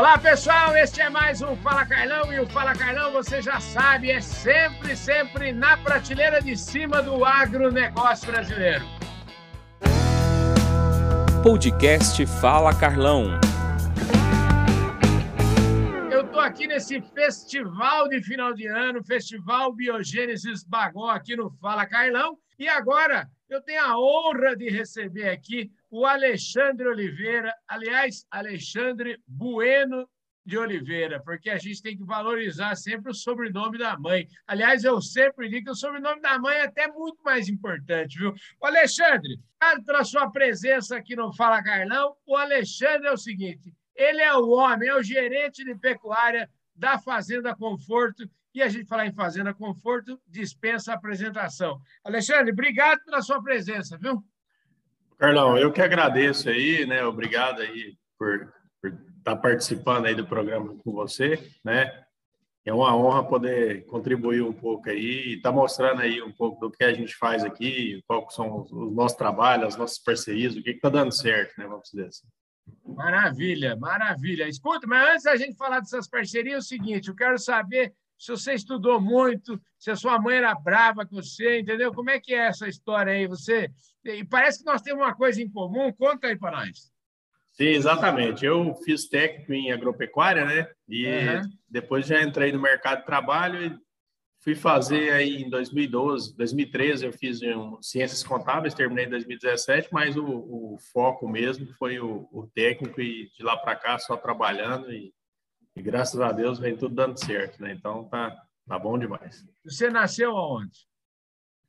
Olá, pessoal, este é mais um Fala Carlão e o Fala Carlão, você já sabe, é sempre, sempre na prateleira de cima do agronegócio brasileiro. Podcast Fala Carlão. Eu estou aqui nesse festival de final de ano, Festival Biogênesis Bagó aqui no Fala Carlão, e agora eu tenho a honra de receber aqui o Alexandre Oliveira, aliás, Alexandre Bueno de Oliveira, porque a gente tem que valorizar sempre o sobrenome da mãe. Aliás, eu sempre digo que o sobrenome da mãe é até muito mais importante, viu? O Alexandre, obrigado pela sua presença aqui no Fala Carlão. O Alexandre é o seguinte: ele é o homem, é o gerente de pecuária da Fazenda Conforto. E a gente falar em Fazenda Conforto dispensa a apresentação. Alexandre, obrigado pela sua presença, viu? Carlão, eu que agradeço aí, né? Obrigado aí por, estar tá participando aí do programa com você, né? É uma honra poder contribuir um pouco aí e estar tá mostrando aí um pouco do que a gente faz aqui, quais são os, nossos trabalhos, as nossas parcerias, o que está dando certo, né? Vamos dizer assim. Maravilha, maravilha. Escuta, mas antes da gente falar dessas parcerias, é o seguinte, eu quero saber se você estudou muito, se a sua mãe era brava com você, entendeu? Como é que é essa história aí? Você e parece que nós temos uma coisa em comum. Conta aí para nós. Sim, exatamente. Eu fiz técnico em agropecuária, né? E uhum. depois já entrei no mercado de trabalho e fui fazer aí em 2012, 2013 eu fiz um, ciências contábeis, terminei em 2017, mas o, o foco mesmo foi o, o, técnico e de lá para cá só trabalhando e e graças a Deus vem tudo dando certo, né? Então tá, tá bom demais. Você nasceu aonde?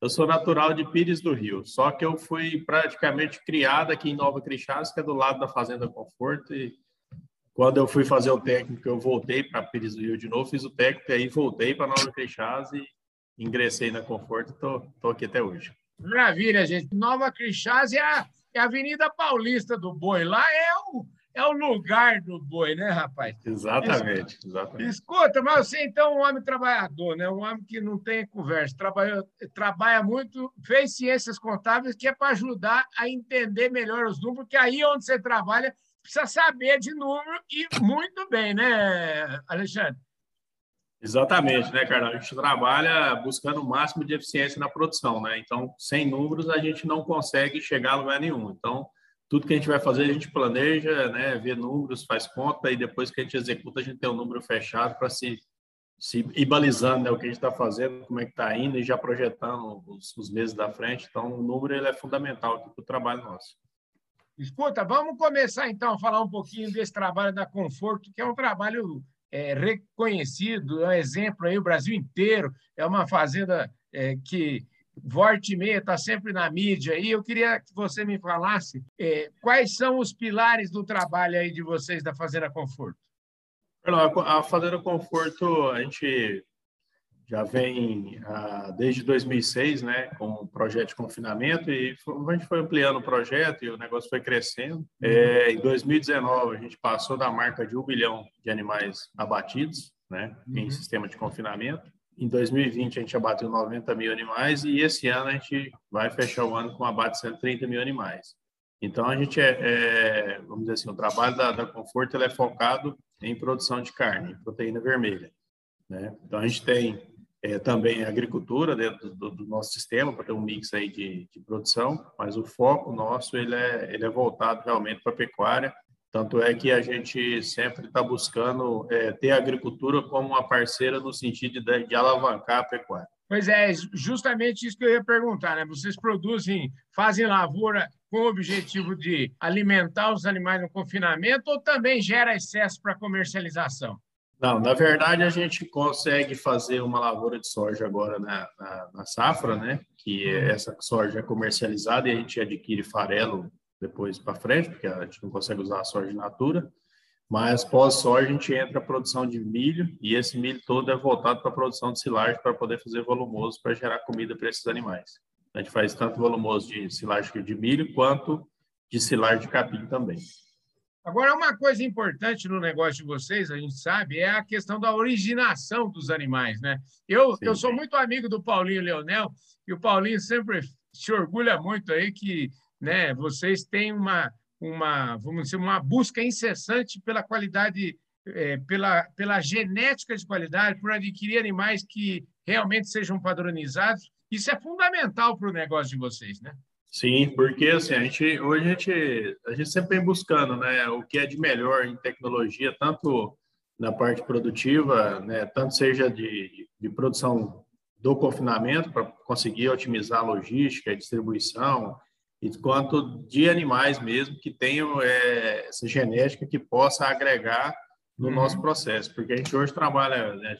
Eu sou natural de Pires do Rio, só que eu fui praticamente criado aqui em Nova Crixás, que é do lado da Fazenda Conforto. E quando eu fui fazer o técnico, eu voltei para Pires do Rio de novo, fiz o técnico, e aí voltei para Nova Crixás e ingressei na Conforto e tô, tô aqui até hoje. Maravilha, gente. Nova Crixás é a, é a Avenida Paulista do Boi. Lá é o é o lugar do boi, né, rapaz? Exatamente, exatamente. Escuta, mas você então é um homem trabalhador, né? Um homem que não tem conversa, trabalha, trabalha muito, fez ciências contábeis, que é para ajudar a entender melhor os números, porque aí onde você trabalha precisa saber de número e muito bem, né, Alexandre? Exatamente, né, Carlos? A gente trabalha buscando o máximo de eficiência na produção, né? Então, sem números, a gente não consegue chegar a lugar nenhum. Então, tudo que a gente vai fazer, a gente planeja, né, vê números, faz conta, e depois que a gente executa, a gente tem um número fechado para se, se ir balizando né, o que a gente está fazendo, como é que está indo, e já projetando os, os, meses da frente. Então, o número ele é fundamental para o trabalho nosso. Escuta, vamos começar então a falar um pouquinho desse trabalho da Conforto, que é um trabalho é, reconhecido, é um exemplo aí, o Brasil inteiro, é uma fazenda é, que Vorte e meia está sempre na mídia e eu queria que você me falasse é, quais são os pilares do trabalho aí de vocês da Fazenda Conforto. A Fazenda Conforto, a gente já vem ah, desde 2006, né, com o projeto de confinamento e a gente foi ampliando o projeto e o negócio foi crescendo. É, em 2019 a gente passou da marca de um bilhão de animais abatidos, né, uhum. em sistema de confinamento. Em 2020 a gente abateu 90 mil animais e esse ano a gente vai fechar o ano com abate de 130 mil animais. Então a gente é, é vamos dizer assim, o trabalho da, da Conforto é focado em produção de carne, proteína vermelha. Né? Então a gente tem é, também agricultura dentro do, do, nosso sistema para ter um mix aí de, de, produção, mas o foco nosso ele é, ele é voltado realmente para a pecuária tanto é que a gente sempre está buscando é, ter a agricultura como uma parceira no sentido de, de, alavancar a pecuária. Pois é, justamente isso que eu ia perguntar, né? Vocês produzem, fazem lavoura com o objetivo de alimentar os animais no confinamento ou também gera excesso para comercialização? Não, na verdade a gente consegue fazer uma lavoura de soja agora na, na, na safra, né? Que é essa soja é comercializada e a gente adquire farelo depois para frente, porque a gente não consegue usar a soja natura. Mas pós-soja a gente entra a produção de milho e esse milho todo é voltado para a produção de silagem para poder fazer volumoso para gerar comida para esses animais. A gente faz tanto volumoso de silagem de milho quanto de silagem de capim também. Agora, uma coisa importante no negócio de vocês, a gente sabe, é a questão da originação dos animais, né? Eu, eu sou muito amigo do Paulinho Leonel e o Paulinho sempre se orgulha muito aí que né? Vocês têm uma, uma, vamos dizer, uma busca incessante pela qualidade é, pela, pela genética de qualidade, por adquirir animais que realmente sejam padronizados. Isso é fundamental para o negócio de vocês, né? Sim, porque assim, a gente, hoje a gente, a gente sempre vem buscando né, o que é de melhor em tecnologia, tanto na parte produtiva, né, tanto seja de, de produção do confinamento, para conseguir otimizar a logística, a distribuição, e quanto de animais mesmo que tenham é, essa genética que possa agregar no uhum. nosso processo, porque a gente hoje trabalha, né,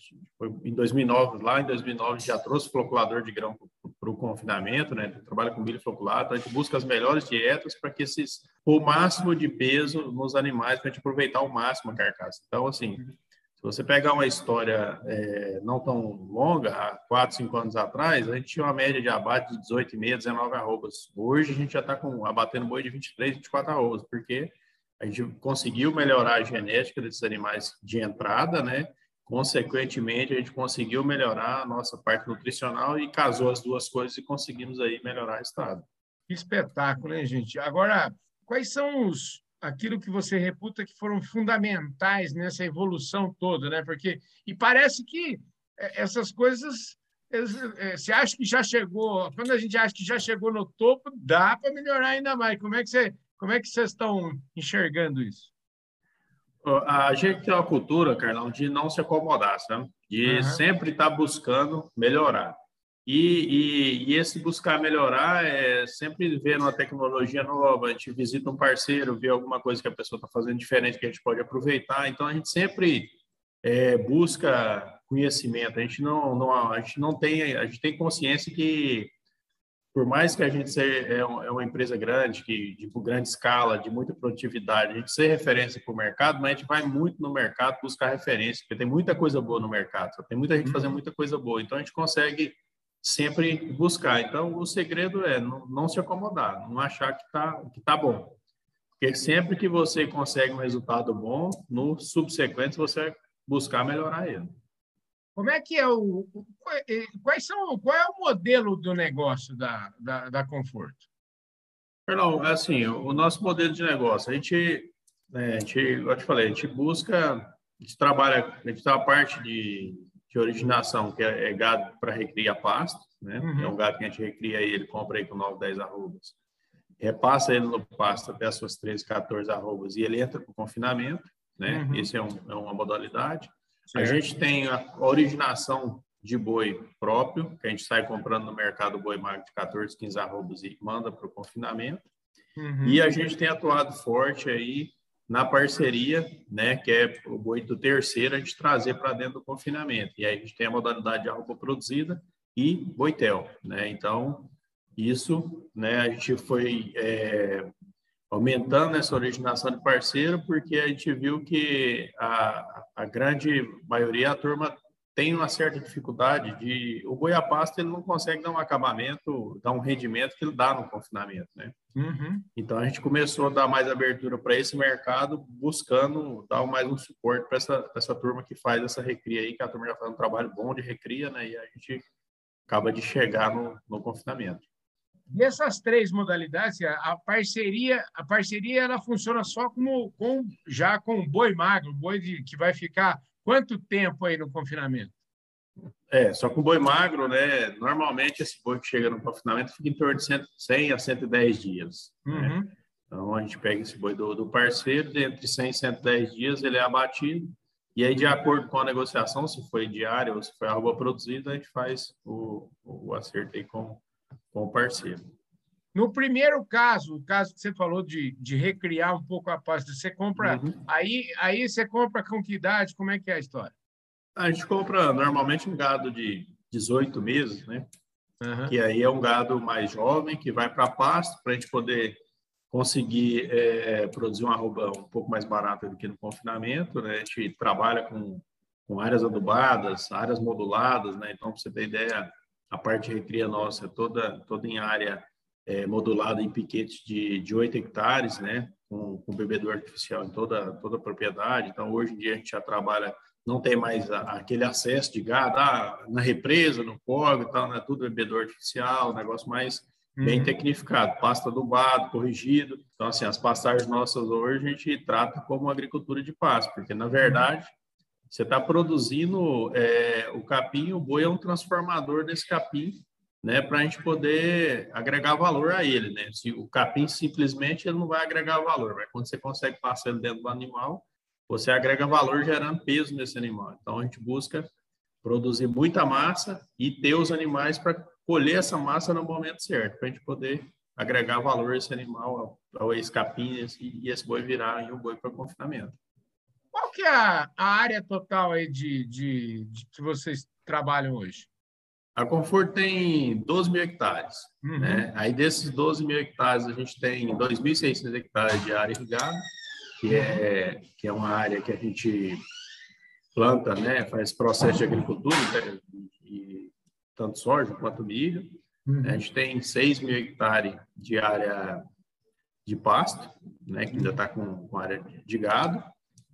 em 2009, lá em 2009 a gente já trouxe floculador de grão para o confinamento, né, trabalha com milho floculado, então a gente busca as melhores dietas para que esses, o máximo de peso nos animais, para a gente aproveitar ao máximo a carcaça. Então, assim, uhum. Se você pegar uma história é, não tão longa, há 4, 5 anos atrás, a gente tinha uma média de abate de 18,5, 19 arrobas. Hoje a gente já está abatendo boi de 23, 24 arrobas, porque a gente conseguiu melhorar a genética desses animais de entrada, né? Consequentemente, a gente conseguiu melhorar a nossa parte nutricional e casou as duas coisas e conseguimos aí melhorar o estado. Que espetáculo, hein, gente? Agora, quais são os aquilo que você reputa que foram fundamentais nessa evolução toda, né? Porque e parece que é, essas coisas é, você acha que já chegou, quando a gente acha que já chegou no topo, dá para melhorar ainda mais. Como é que você como é que vocês estão enxergando isso? A gente tem uma cultura, Carlão, de não se acomodar, sabe? De uhum. sempre estar tá buscando melhorar. E, e, e, esse buscar melhorar é sempre ver uma tecnologia nova, a gente visita um parceiro, vê alguma coisa que a pessoa está fazendo diferente que a gente pode aproveitar. Então, a gente sempre é, busca conhecimento. A gente não, não, a gente não tem, a gente tem consciência que por mais que a gente seja, é, é uma empresa grande, que de grande escala, de muita produtividade, a gente ser referência para o mercado, mas a gente vai muito no mercado buscar referência, porque tem muita coisa boa no mercado, tem muita gente fazendo uhum. muita coisa boa, então a gente consegue sempre buscar. Então, o segredo é não, não se acomodar, não achar que está que tá bom. Porque sempre que você consegue um resultado bom, no subsequente você vai buscar melhorar ele. Como é que é o. Quais são, qual é o modelo do negócio da, da, da Conforto? Não, é assim, o nosso modelo de negócio, a gente, né, a gente, como eu te falei, a gente busca, a gente trabalha, a gente tem uma parte de, de originação, que é, é gado para recria pasto, né? Uhum. É um gado que a gente recria ele compra aí com 9, 10 arrobas. Repassa ele no pasto até as suas 13, 14 arrobas e ele entra para o confinamento, né? Uhum. Isso é, um, é uma modalidade. A gente tem a originação de boi próprio, que a gente sai comprando no mercado boi magro de 14, 15 arrobas e manda para o confinamento. Uhum. E a gente tem atuado forte aí na parceria, né, que é o boi do terceiro, a gente trazer para dentro do confinamento. E aí a gente tem a modalidade de arroba produzida e boitel, né? Então, isso, né, a gente foi é, aumentando essa originação de parceiro, porque a gente viu que a, a grande maioria, a turma tem uma certa dificuldade de... O boi a pasto, ele não consegue dar um acabamento, dar um rendimento que ele dá no confinamento, né? Uhum. Então, a gente começou a dar mais abertura para esse mercado, buscando dar mais um suporte para essa, essa turma que faz essa recria aí, que a turma já faz um trabalho bom de recria, né? E a gente acaba de chegar no, no confinamento. E essas três modalidades, a parceria, a parceria ela funciona só como com já com boi magro, boi de, que vai ficar quanto tempo aí no confinamento? É, só com boi magro, né? Normalmente esse boi que chega no confinamento fica em torno de 100 a 110 dias. Né? Uhum. Né? Então a gente pega esse boi do, do parceiro, entre 100 e 110 dias ele é abatido. E aí, de acordo com a negociação, se foi diária ou se foi arroba produzida, a gente faz o, o acerto aí com, com o parceiro. No primeiro caso, o caso que você falou de, de recriar um pouco a pasta, você compra. Uhum. Aí, aí você compra com que idade? Como é que é a história? A gente compra normalmente um gado de 18 meses, né? Uhum. Que aí é um gado mais jovem que vai para pasto para a gente poder conseguir é, produzir uma arroba um pouco mais barata do que no confinamento, né? A gente trabalha com, com áreas adubadas, áreas moduladas, né? Então, para você ter ideia, a parte de recria nossa é toda, toda em área é, modulada em piquetes de, de 8 hectares, né? Com, com bebedouro artificial em toda, toda a propriedade. Então, hoje em dia, a gente já trabalha, não tem mais a, aquele acesso de gado ah, na represa, no córrego e tal, né? Tudo bebedouro artificial, negócio mais bem uhum. tecnificado, pasto adubado, corrigido. Então, assim, as pastagens nossas hoje a gente trata como agricultura de pasto, porque, na verdade, você está produzindo é, o capim, o boi é um transformador desse capim, né, para a gente poder agregar valor a ele, né? Se o capim simplesmente ele não vai agregar valor, mas quando você consegue passar ele dentro do animal, você agrega valor gerando peso nesse animal. Então a gente busca produzir muita massa e ter os animais para colher essa massa no momento certo, para a gente poder agregar valor a esse animal, ao ex-capim e esse boi virar um boi para confinamento. Qual que é a, a área total aí de, de, de, que vocês trabalham hoje? A Conforto tem 12 mil hectares. Uhum. Né? Aí desses 12 mil hectares, a gente tem 2.600 hectares de área irrigada, que é, que é uma área que a gente planta, né, faz processo de agricultura, né, e, tanto soja quanto milho. Uhum. A gente tem 6 mil hectares de área de pasto, né, que ainda está com, com área de gado.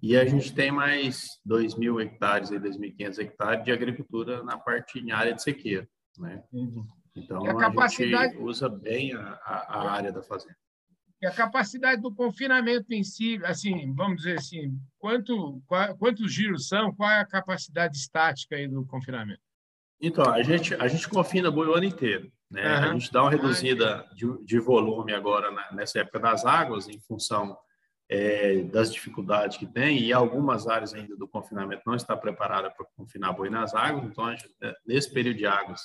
E a gente tem mais 2 mil hectares e 2.500 hectares de agricultura na parte em área de sequeira. Né? Uhum. Então, a, a capacidade... gente usa bem a, a, a, área da fazenda. E a capacidade do confinamento em si, assim, vamos dizer assim, quanto, qual, quantos giros são? Qual é a capacidade estática aí do confinamento? Então, a gente, a gente confina boi o ano inteiro. Né? Uhum. A gente dá uma reduzida de, de volume agora na, nessa época das águas, em função é, das dificuldades que tem, e algumas áreas ainda do confinamento não está preparada para confinar boi nas águas, então, gente, é, nesse período de águas,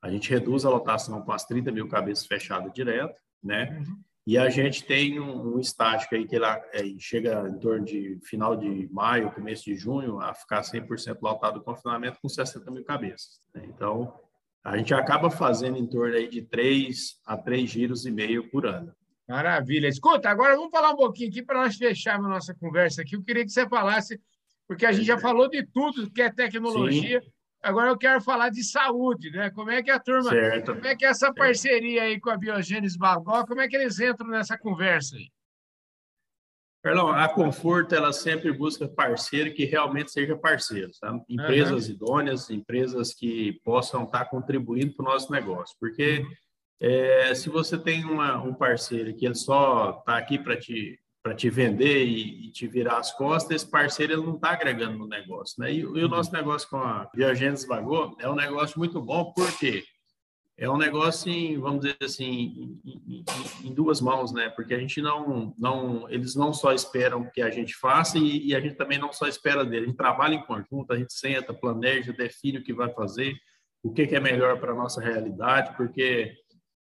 a gente reduz a lotação com as 30 mil cabeças fechadas direto, né? Uhum. E a gente tem um, um estático aí que lá, é, chega em torno de final de maio, começo de junho, a ficar 100% lotado o confinamento com 60 mil cabeças. Né? Então, a gente acaba fazendo em torno aí de 3 a 3 giros e meio por ano. Maravilha. Escuta, agora vamos falar um pouquinho aqui para nós fecharmos nossa conversa aqui. Eu queria que você falasse, porque a gente já falou de tudo que é tecnologia. Sim. Agora eu quero falar de saúde, né? Como é que a turma, certo. como é que é essa parceria aí com a Biogênese Bagó, como é que eles entram nessa conversa aí? Carlão, a Conforto ela sempre busca parceiro que realmente seja parceiro, sabe? Empresas uhum. idôneas, empresas que possam estar contribuindo para o nosso negócio, porque uhum. É, se você tem uma, um parceiro que ele só está aqui para te para te vender e, e, te virar as costas, esse parceiro ele não está agregando no negócio, né? E, e, o nosso negócio com a Biogênesis Vagô é um negócio muito bom, porque é um negócio, em, vamos dizer assim, em, em, em, duas mãos, né? Porque a gente não, não, eles não só esperam que a gente faça e, e a gente também não só espera dele. A gente trabalha em conjunto, a gente senta, planeja, define o que vai fazer, o que, que é melhor para a nossa realidade, porque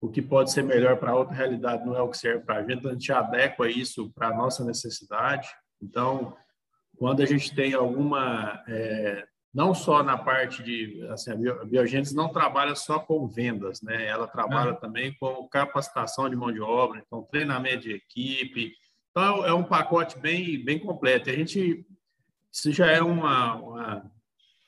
o que pode ser melhor para outra realidade não é o que serve para a gente, então a gente adequa isso para a nossa necessidade. Então, quando a gente tem alguma, é, não só na parte de, assim, a Biogênese não trabalha só com vendas, né? Ela trabalha ah. também com capacitação de mão de obra, então treinamento de equipe. Então, é um pacote bem, bem completo. A gente, isso já é uma, uma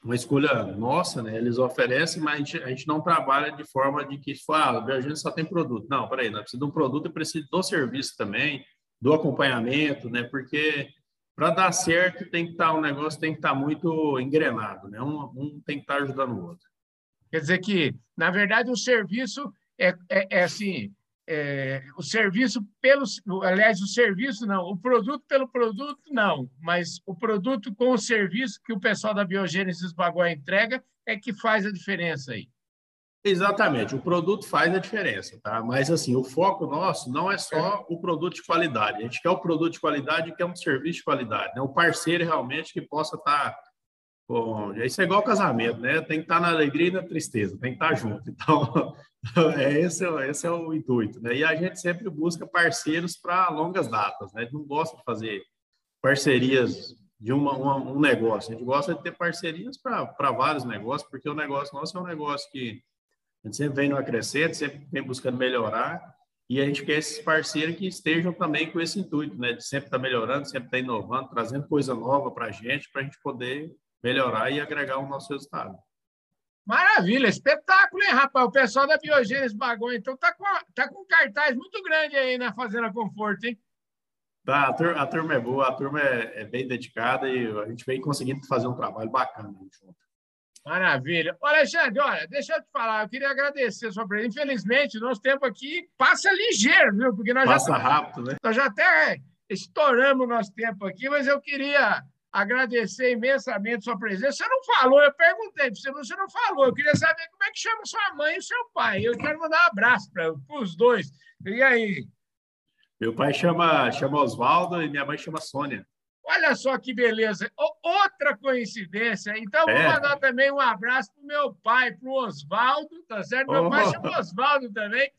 uma escolha nossa, né? Eles oferecem, mas a gente, a gente não trabalha de forma de que fala, ah, a gente só tem produto. Não, peraí, nós precisamos de um produto e precisa do serviço também, do acompanhamento, né? Porque para dar certo tem que estar tá, um negócio tem que estar tá muito engrenado, né? Um, um tem que estar tá ajudando o outro. Quer dizer que, na verdade, o serviço é, é, é assim, é, o serviço pelo, aliás, o serviço não, o produto pelo produto não, mas o produto com o serviço que o pessoal da Biogênesis Bagói entrega é que faz a diferença aí. Exatamente, o produto faz a diferença, tá? Mas assim, o foco nosso não é só o produto de qualidade. A gente quer o produto de qualidade e quer um serviço de qualidade, né? O parceiro realmente que possa estar tá Bom, isso é igual casamento, né? Tem que estar na alegria e na tristeza, tem que estar junto. Então, é, esse, é, esse é o intuito, né? E a gente sempre busca parceiros para longas datas, né? A gente não gosta de fazer parcerias de uma, uma, um negócio, a gente gosta de ter parcerias para vários negócios, porque o negócio nosso é um negócio que a gente sempre vem no acrescente, sempre vem buscando melhorar, e a gente quer esses parceiros que estejam também com esse intuito, né? De sempre estar melhorando, sempre estar inovando, trazendo coisa nova para a gente, para a gente poder melhorar e agregar o nosso resultado. Maravilha, espetáculo, hein, rapaz? O pessoal da Biogênese Bagou, então, tá com, tá com um cartaz muito grande aí na Fazenda Conforto, hein? Tá, a turma, a turma é boa, a turma é, é, bem dedicada e a gente vem conseguindo fazer um trabalho bacana junto. Maravilha. Olha, Alexandre, olha, deixa eu te falar, eu queria agradecer a sua presença. Infelizmente, nosso tempo aqui passa ligeiro, viu? Porque nós passa já, rápido, né? Nós já até estouramos o nosso tempo aqui, mas eu queria agradecer imensamente sua presença. Você não falou, eu perguntei você, você não falou. Eu queria saber como é que chama sua mãe e seu pai. Eu quero mandar um abraço para os dois. E aí? Meu pai chama, chama Oswaldo e minha mãe chama Sônia. Olha só que beleza. Outra coincidência. Então, vou é. mandar também um abraço para o meu pai, para o Oswaldo, tá certo? Meu oh. pai chama Oswaldo também.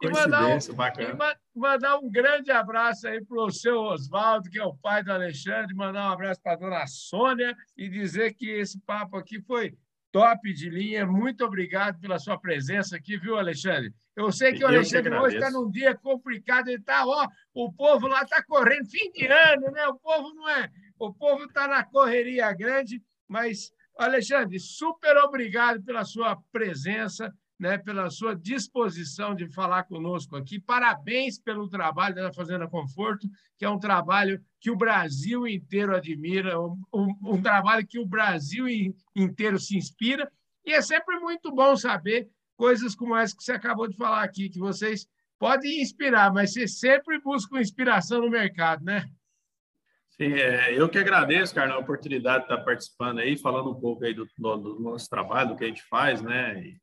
E mandar, um, e mandar um grande abraço aí para o seu Oswaldo, que é o pai do Alexandre, mandar um abraço para a dona Sônia e dizer que esse papo aqui foi top de linha. Muito obrigado pela sua presença aqui, viu, Alexandre? Eu sei que o Alexandre hoje está num dia complicado, ele está, ó, o povo lá está correndo, fim de ano, né? O povo não é. O povo está na correria grande, mas, Alexandre, super obrigado pela sua presença né, pela sua disposição de falar conosco aqui. Parabéns pelo trabalho da Fazenda Conforto, que é um trabalho que o Brasil inteiro admira, um, um, trabalho que o Brasil inteiro se inspira. E é sempre muito bom saber coisas como essa que você acabou de falar aqui, que vocês podem inspirar, mas vocês sempre buscam inspiração no mercado, né? Sim, é, eu que agradeço, cara, a oportunidade de estar participando aí, falando um pouco aí do, do, do nosso trabalho, do que a gente faz, né? E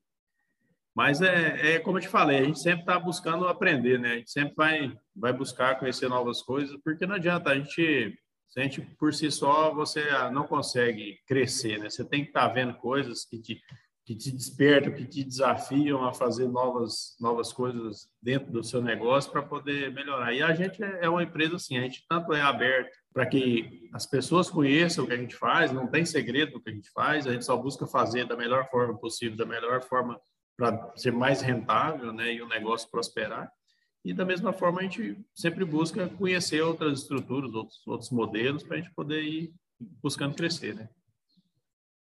mas é, é como eu te falei, a gente sempre está buscando aprender, né? A gente sempre vai, vai buscar conhecer novas coisas, porque não adianta a gente, a gente por si só você não consegue crescer, né? Você tem que estar tá vendo coisas que te, que te despertam, que te desafiam a fazer novas, novas coisas dentro do seu negócio para poder melhorar. E a gente é, é uma empresa assim, a gente tanto é aberto para que as pessoas conheçam o que a gente faz, não tem segredo do que a gente faz, a gente só busca fazer da melhor forma possível, da melhor forma para ser mais rentável né, e o negócio prosperar. E da mesma forma, a gente sempre busca conhecer outras estruturas, outros, outros modelos, para a gente poder ir buscando crescer. Né?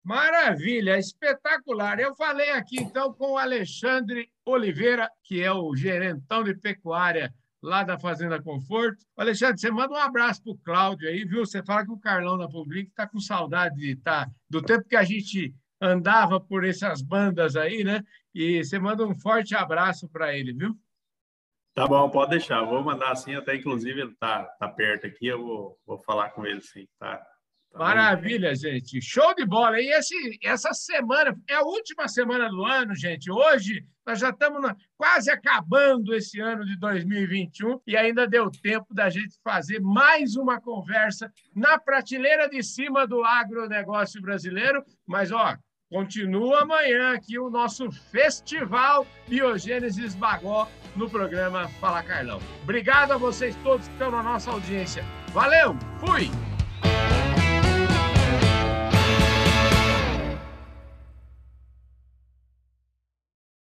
Maravilha, espetacular. Eu falei aqui então com o Alexandre Oliveira, que é o gerentão de pecuária lá da Fazenda Conforto. Alexandre, você manda um abraço para o Cláudio aí, viu? Você fala que o Carlão da Public está com saudade de tá, do tempo que a gente andava por essas bandas aí, né? E você manda um forte abraço para ele, viu? Tá bom, pode deixar. Vou mandar assim, até inclusive ele tá, tá perto aqui, eu vou, vou falar com ele sim, tá? Tá Maravilha, gente. Show de bola. E esse, essa semana, é a última semana do ano, gente. Hoje nós já estamos na, quase acabando esse ano de 2021 e ainda deu tempo da gente fazer mais uma conversa na prateleira de cima do agronegócio brasileiro. Mas, ó, Continua amanhã aqui o nosso Festival Biogênesis Bagó no programa Fala Carlão. Obrigado a vocês todos que estão na nossa audiência. Valeu, fui!